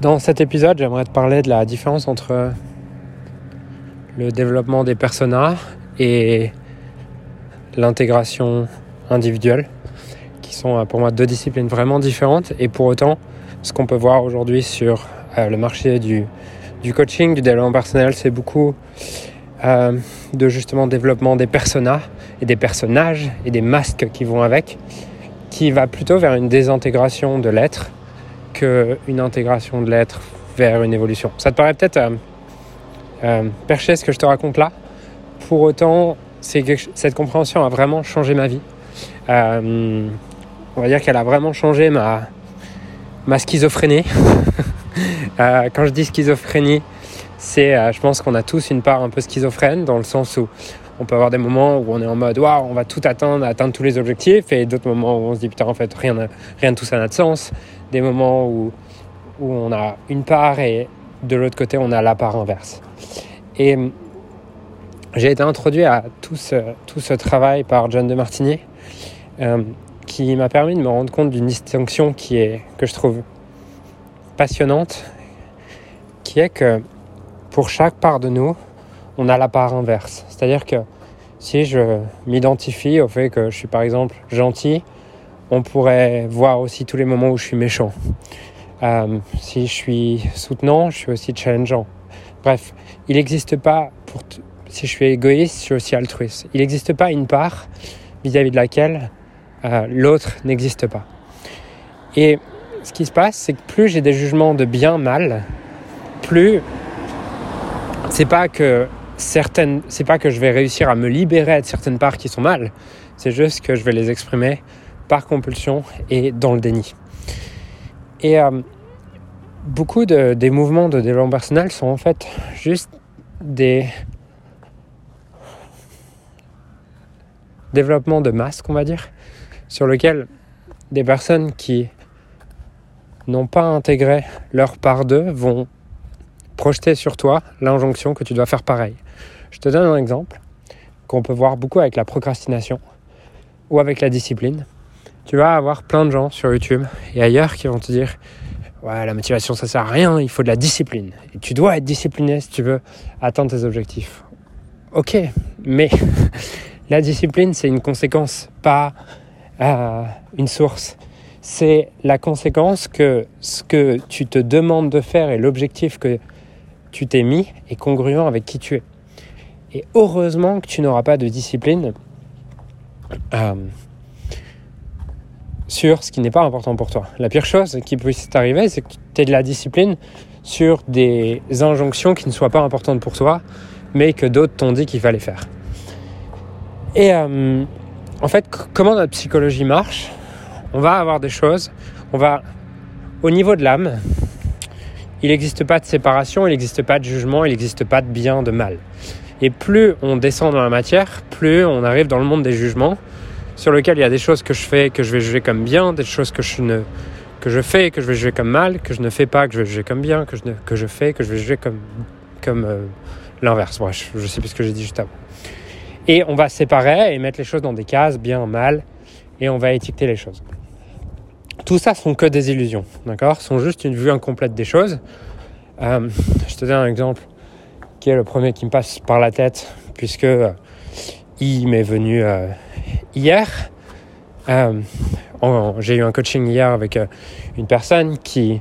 Dans cet épisode, j'aimerais te parler de la différence entre le développement des personas et l'intégration individuelle, qui sont euh, pour moi deux disciplines vraiment différentes. Et pour autant, ce qu'on peut voir aujourd'hui sur euh, le marché du, coaching, du développement personnel, c'est beaucoup euh, de justement développement des personas et des personnages et des masques qui vont avec, qui va plutôt vers une désintégration de l'être qu'une intégration de l'être vers une évolution. Ça te paraît peut-être perché ce que je te raconte là? Pour autant, cette compréhension a vraiment changé ma vie. Euh, on va dire qu'elle a vraiment changé ma, ma schizophrénie. Euh, quand je dis schizophrénie, c'est, euh, je pense qu'on a tous une part un peu schizophrène dans le sens où on peut avoir des moments où on est en mode waouh, on va tout atteindre, atteindre tous les objectifs, et d'autres moments où on se dit putain, en fait, rien, rien de tout ça n'a de sens. Des moments où, où on a une part et de l'autre côté, on a la part inverse. Et j'ai été introduit à tout ce, tout ce travail par John de Martinier, euh, qui m'a permis de me rendre compte d'une distinction qui est, que je trouve passionnante, qui est que pour chaque part de nous, on a la part inverse. C'est-à-dire que si je m'identifie au fait que je suis par exemple gentil, on pourrait voir aussi tous les moments où je suis méchant. Euh, si je suis soutenant, je suis aussi challengeant. Bref, il n'existe pas pour si je suis égoïste, je suis aussi altruiste. Il n'existe pas une part vis-à-vis de laquelle euh, l'autre n'existe pas. Et ce qui se passe, c'est que plus j'ai des jugements de bien, mal, plus c'est pas que certaines, c'est pas que je vais réussir à me libérer de certaines parts qui sont mal. C'est juste que je vais les exprimer par compulsion et dans le déni. Et euh, beaucoup de, des mouvements de développement personnel sont en fait juste des développement de masque, on va dire, sur lequel des personnes qui n'ont pas intégré leur part d'eux vont projeter sur toi l'injonction que tu dois faire pareil. Je te donne un exemple qu'on peut voir beaucoup avec la procrastination ou avec la discipline. Tu vas avoir plein de gens sur YouTube et ailleurs qui vont te dire Ouais, la motivation ça sert à rien, il faut de la discipline. Et tu dois être discipliné si tu veux atteindre tes objectifs. Ok, mais La discipline, c'est une conséquence, pas euh, une source. C'est la conséquence que ce que tu te demandes de faire et l'objectif que tu t'es mis est congruent avec qui tu es. Et heureusement que tu n'auras pas de discipline euh, sur ce qui n'est pas important pour toi. La pire chose qui puisse t'arriver, c'est que tu aies de la discipline sur des injonctions qui ne soient pas importantes pour toi, mais que d'autres t'ont dit qu'il fallait faire. Et euh, en fait, comment notre psychologie marche? On va avoir des choses, on va, au niveau de l'âme, il n'existe pas de séparation, il n'existe pas de jugement, il n'existe pas de bien, de mal. Et plus on descend dans la matière, plus on arrive dans le monde des jugements, sur lequel il y a des choses que je fais que je vais juger comme bien, des choses que je ne que je fais que je vais juger comme mal, que je ne fais pas que je vais juger comme bien, que je, ne, que je fais que je vais juger comme comme euh, l'inverse. Bref, je sais plus ce que j'ai dit juste avant. Et on va séparer et mettre les choses dans des cases, bien, mal, et on va étiqueter les choses. Tout ça sont que des illusions, d'accord Sont juste une vue incomplète des choses. Euh, je te donne un exemple qui est le premier qui me passe par la tête, puisque euh, il m'est venu euh, hier. J'ai eu un coaching hier avec une personne qui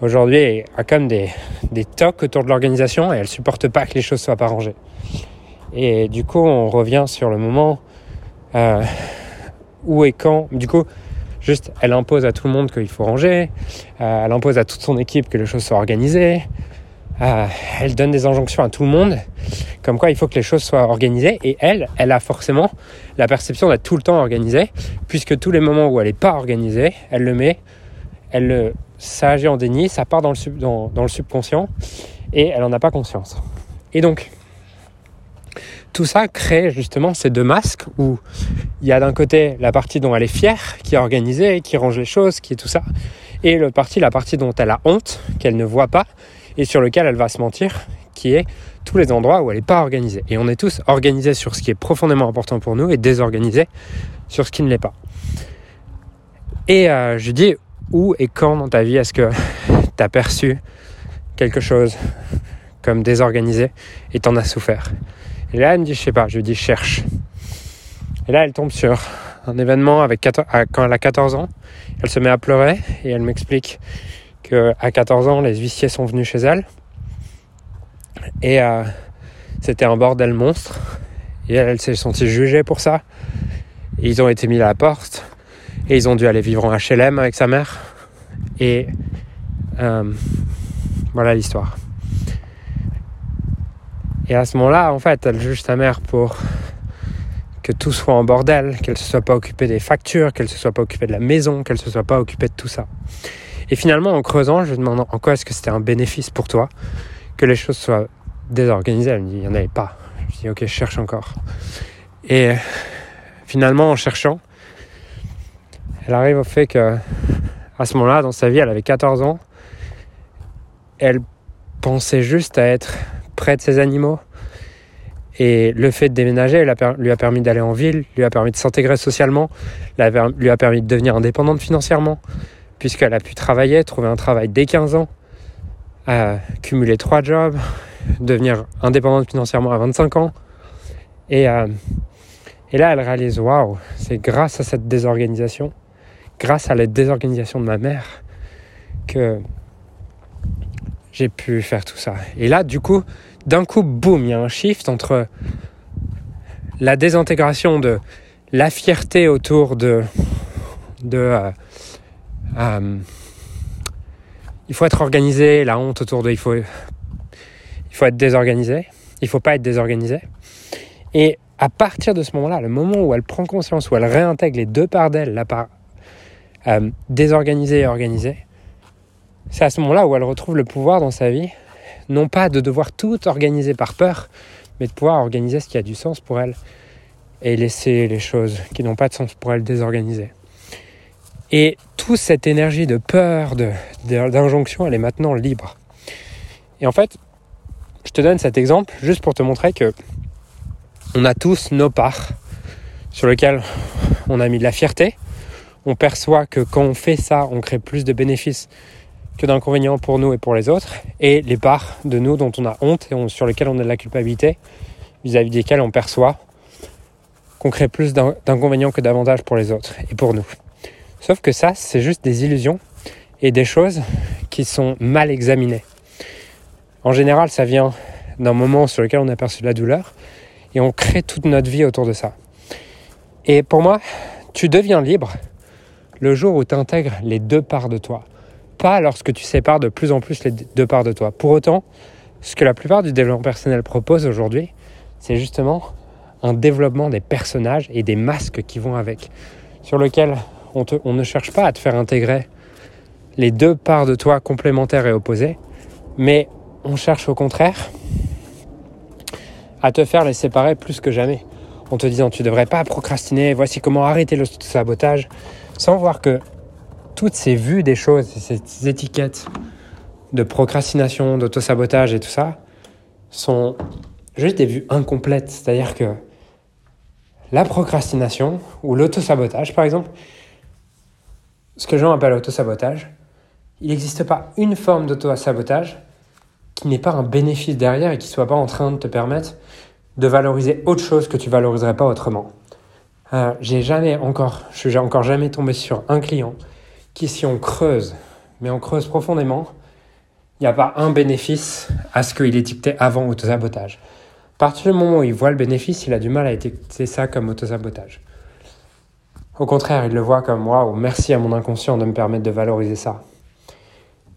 aujourd'hui a comme des, des tocs autour de l'organisation et elle supporte pas que les choses soient pas rangées. Et du coup, on revient sur le moment euh, où et quand. Du coup, juste, elle impose à tout le monde qu'il faut ranger. Euh, elle impose à toute son équipe que les choses soient organisées. Euh, elle donne des injonctions à tout le monde, comme quoi il faut que les choses soient organisées. Et elle, elle a forcément la perception d'être tout le temps organisée, puisque tous les moments où elle n'est pas organisée, elle le met, elle le, ça agit en déni, ça part dans le, le subconscient, et elle n'en a pas conscience. Et donc, tout ça crée justement ces deux masques où il y a d'un côté la partie dont elle est fière, qui est organisée, qui range les choses, qui est tout ça, et l'autre partie, la partie dont elle a honte, qu'elle ne voit pas, et sur lequel elle va se mentir, qui est tous les endroits où elle n'est pas organisée. Et on est tous organisés sur ce qui est profondément important pour nous et désorganisés sur ce qui ne l'est pas. Et euh, je dis où et quand dans ta vie est-ce que t'as perçu quelque chose comme désorganisé et t'en as souffert? Et là, elle me dit, je sais pas, je lui dis, cherche. Et là, elle tombe sur un événement avec quand elle a 14 ans. Elle se met à pleurer et elle m'explique que à 14 ans, les huissiers sont venus chez elle. Et euh, c'était un bordel monstre. Et elle, s'est sentie jugée pour ça. Ils ont été mis à la porte. Et ils ont dû aller vivre en HLM avec sa mère. Et euh, voilà l'histoire. Et à ce moment-là, en fait, elle juge sa mère pour que tout soit en bordel, qu'elle ne se soit pas occupée des factures, qu'elle ne se soit pas occupée de la maison, qu'elle ne se soit pas occupée de tout ça. Et finalement, en creusant, je lui demande en quoi est-ce que c'était un bénéfice pour toi que les choses soient désorganisées. Elle me dit, il n'y en avait pas. Je dis, ok, je cherche encore. Et finalement, en cherchant, elle arrive au fait que, ce moment-là, dans sa vie, elle avait 14 ans. Elle pensait juste à être près de ses animaux. Et le fait de déménager lui a permis d'aller en ville, lui a permis de s'intégrer socialement, lui a permis de devenir indépendante financièrement, puisqu'elle a pu travailler, trouver un travail dès 15 ans, cumuler trois jobs, devenir indépendante financièrement à 25 ans. Et, euh, et là, elle réalise, waouh, c'est grâce à cette désorganisation, grâce à la désorganisation de ma mère, que j'ai pu faire tout ça. Et là, du coup, d'un coup, boum, il y a un shift entre la désintégration de la fierté autour de, de euh, euh, il faut être organisé, la honte autour de il faut, il faut être désorganisé, il faut pas être désorganisé. Et à partir de ce moment-là, le moment où elle prend conscience, où elle réintègre les deux parts d'elle, la part euh, désorganisée et organisée, c'est à ce moment-là où elle retrouve le pouvoir dans sa vie non pas de devoir tout organiser par peur, mais de pouvoir organiser ce qui a du sens pour elle et laisser les choses qui n'ont pas de sens pour elle désorganiser. Et toute cette énergie de peur, d'injonction, elle est maintenant libre. Et en fait, je te donne cet exemple juste pour te montrer que on a tous nos parts sur lesquelles on a mis de la fierté. On perçoit que quand on fait ça, on crée plus de bénéfices que d'inconvénients pour nous et pour les autres, et les parts de nous dont on a honte et sur lesquelles on a de la culpabilité, vis-à-vis desquelles on perçoit qu'on crée plus d'inconvénients que d'avantages pour les autres et pour nous. Sauf que ça, c'est juste des illusions et des choses qui sont mal examinées. En général, ça vient d'un moment sur lequel on a perçu de la douleur et on crée toute notre vie autour de ça. Et pour moi, tu deviens libre le jour où tu intègres les deux parts de toi pas lorsque tu sépares de plus en plus les deux parts de toi. Pour autant, ce que la plupart du développement personnel propose aujourd'hui, c'est justement un développement des personnages et des masques qui vont avec, sur lequel on, ne cherche pas à te faire intégrer les deux parts de toi complémentaires et opposées, mais on cherche au contraire à te faire les séparer plus que jamais, en te disant tu devrais pas procrastiner, voici comment arrêter le sabotage, sans voir que toutes ces vues des choses, ces étiquettes de procrastination, d'autosabotage et tout ça, sont juste des vues incomplètes. C'est-à-dire que la procrastination ou l'autosabotage, par exemple, ce que les gens appellent autosabotage, il n'existe pas une forme d'autosabotage qui n'ait pas un bénéfice derrière et qui ne soit pas en train de te permettre de valoriser autre chose que tu valoriserais pas autrement. Euh, j'ai jamais encore, je suis encore jamais tombé sur un client qui, si on creuse, mais on creuse profondément, il n'y a pas un bénéfice à ce qu'il étiquetait avant autosabotage. À partir du moment où il voit le bénéfice, il a du mal à étiqueter ça comme autosabotage. Au contraire, il le voit comme waouh, merci à mon inconscient de me permettre de valoriser ça.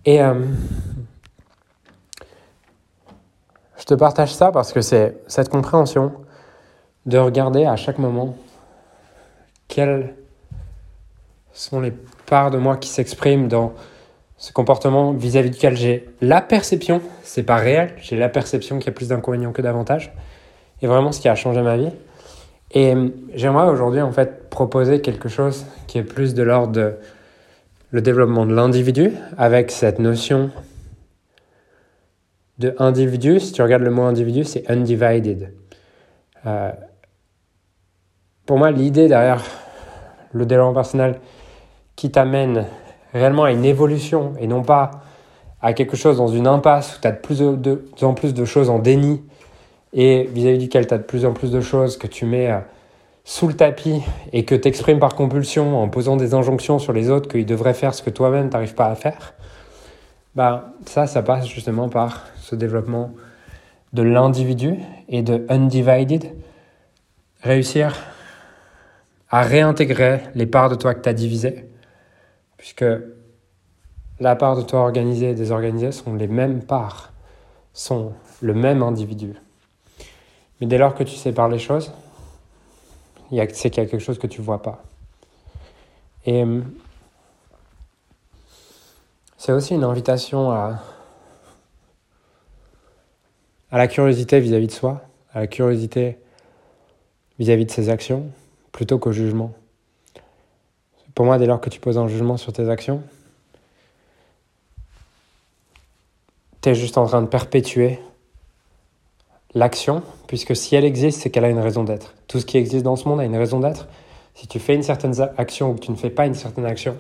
Et euh, je te partage ça parce que c'est cette compréhension de regarder à chaque moment quelles sont les part de moi qui s'exprime dans ce comportement vis-à-vis duquel j'ai la perception, c'est pas réel, j'ai la perception qu'il y a plus d'inconvénients que d'avantages, et vraiment ce qui a changé ma vie. Et euh, j'aimerais aujourd'hui en fait proposer quelque chose qui est plus de l'ordre de le développement de l'individu avec cette notion de individu. Si tu regardes le mot individu, c'est undivided. Euh, pour moi, l'idée derrière le développement personnel qui t'amène réellement à une évolution et non pas à quelque chose dans une impasse où tu as de plus, en plus de choses en déni et vis-à-vis duquel tu as de plus en plus de choses que tu mets euh, sous le tapis et que tu exprimes par compulsion en posant des injonctions sur les autres qu'ils devraient faire ce que toi-même tu n'arrives pas à faire, bah, ça, ça passe justement par ce développement de l'individu et de undivided, réussir à réintégrer les parts de toi que tu as divisées, puisque la part de toi organisée et désorganisée sont les mêmes parts, sont le même individu. Mais dès lors que tu sépares les choses, c'est qu'il y a quelque chose que tu ne vois pas. Et hum, c'est aussi une invitation à, à la curiosité vis-à-vis de soi, à la curiosité vis-à-vis de ses actions, plutôt qu'au jugement. Pour moi, dès lors que tu poses un jugement sur tes actions, tu es juste en train de perpétuer l'action, puisque si elle existe, c'est qu'elle a une raison d'être. Tout ce qui existe dans ce monde a une raison d'être. Si tu fais une certaine action ou que tu ne fais pas une certaine action,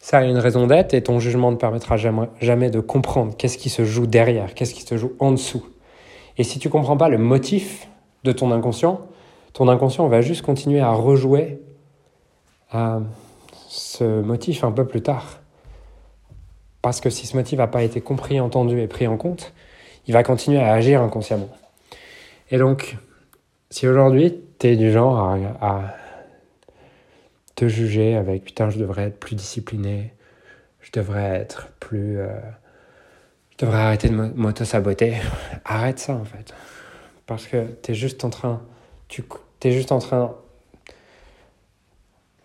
ça a une raison d'être et ton jugement ne permettra jamais, de comprendre qu'est-ce qui se joue derrière, qu'est-ce qui se joue en dessous. Et si tu comprends pas le motif de ton inconscient, ton inconscient va juste continuer à rejouer à ce motif un peu plus tard. Parce que si ce motif n'a pas été compris, entendu et pris en compte, il va continuer à agir inconsciemment. Et donc, si aujourd'hui, tu es du genre à, te juger avec putain, je devrais être plus discipliné, je devrais être plus. Euh, je devrais arrêter de m'auto-saboter, arrête ça en fait. Parce que tu es juste en train. Tu es juste en train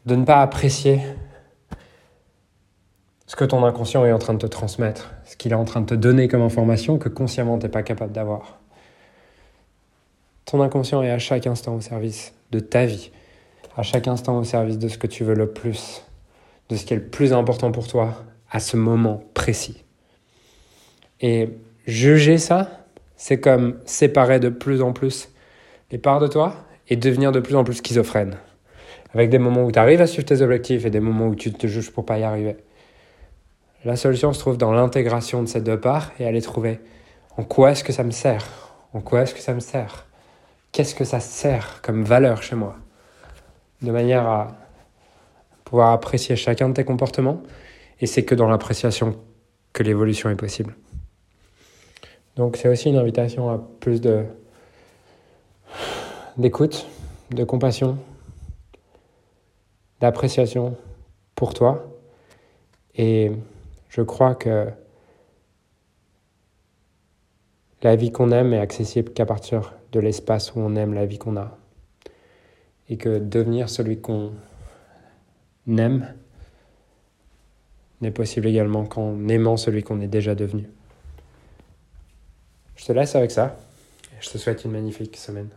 de ne pas apprécier ce que ton inconscient est en train de te transmettre, ce qu'il est en train de te donner comme information que consciemment tu n'es pas capable d'avoir. Ton inconscient est à chaque instant au service de ta vie, à chaque instant au service de ce que tu veux le plus, de ce qui est le plus important pour toi à ce moment précis. Et juger ça, c'est comme séparer de plus en plus les parts de toi et devenir de plus en plus schizophrène. Avec des moments où tu arrives à suivre tes objectifs et des moments où tu te juges pour pas y arriver. La solution se trouve dans l'intégration de ces deux parts et aller trouver en quoi est-ce que ça me sert En quoi est-ce que ça me sert Qu'est-ce que ça sert comme valeur chez moi De manière à pouvoir apprécier chacun de tes comportements. Et c'est que dans l'appréciation que l'évolution est possible. Donc c'est aussi une invitation à plus de d'écoute, de compassion, d'appréciation pour toi. Et je crois que la vie qu'on aime est accessible qu'à partir de l'espace où on aime la vie qu'on a. Et que devenir celui qu'on aime n'est possible également qu'en aimant celui qu'on est déjà devenu. Je te laisse avec ça. Je te souhaite une magnifique semaine.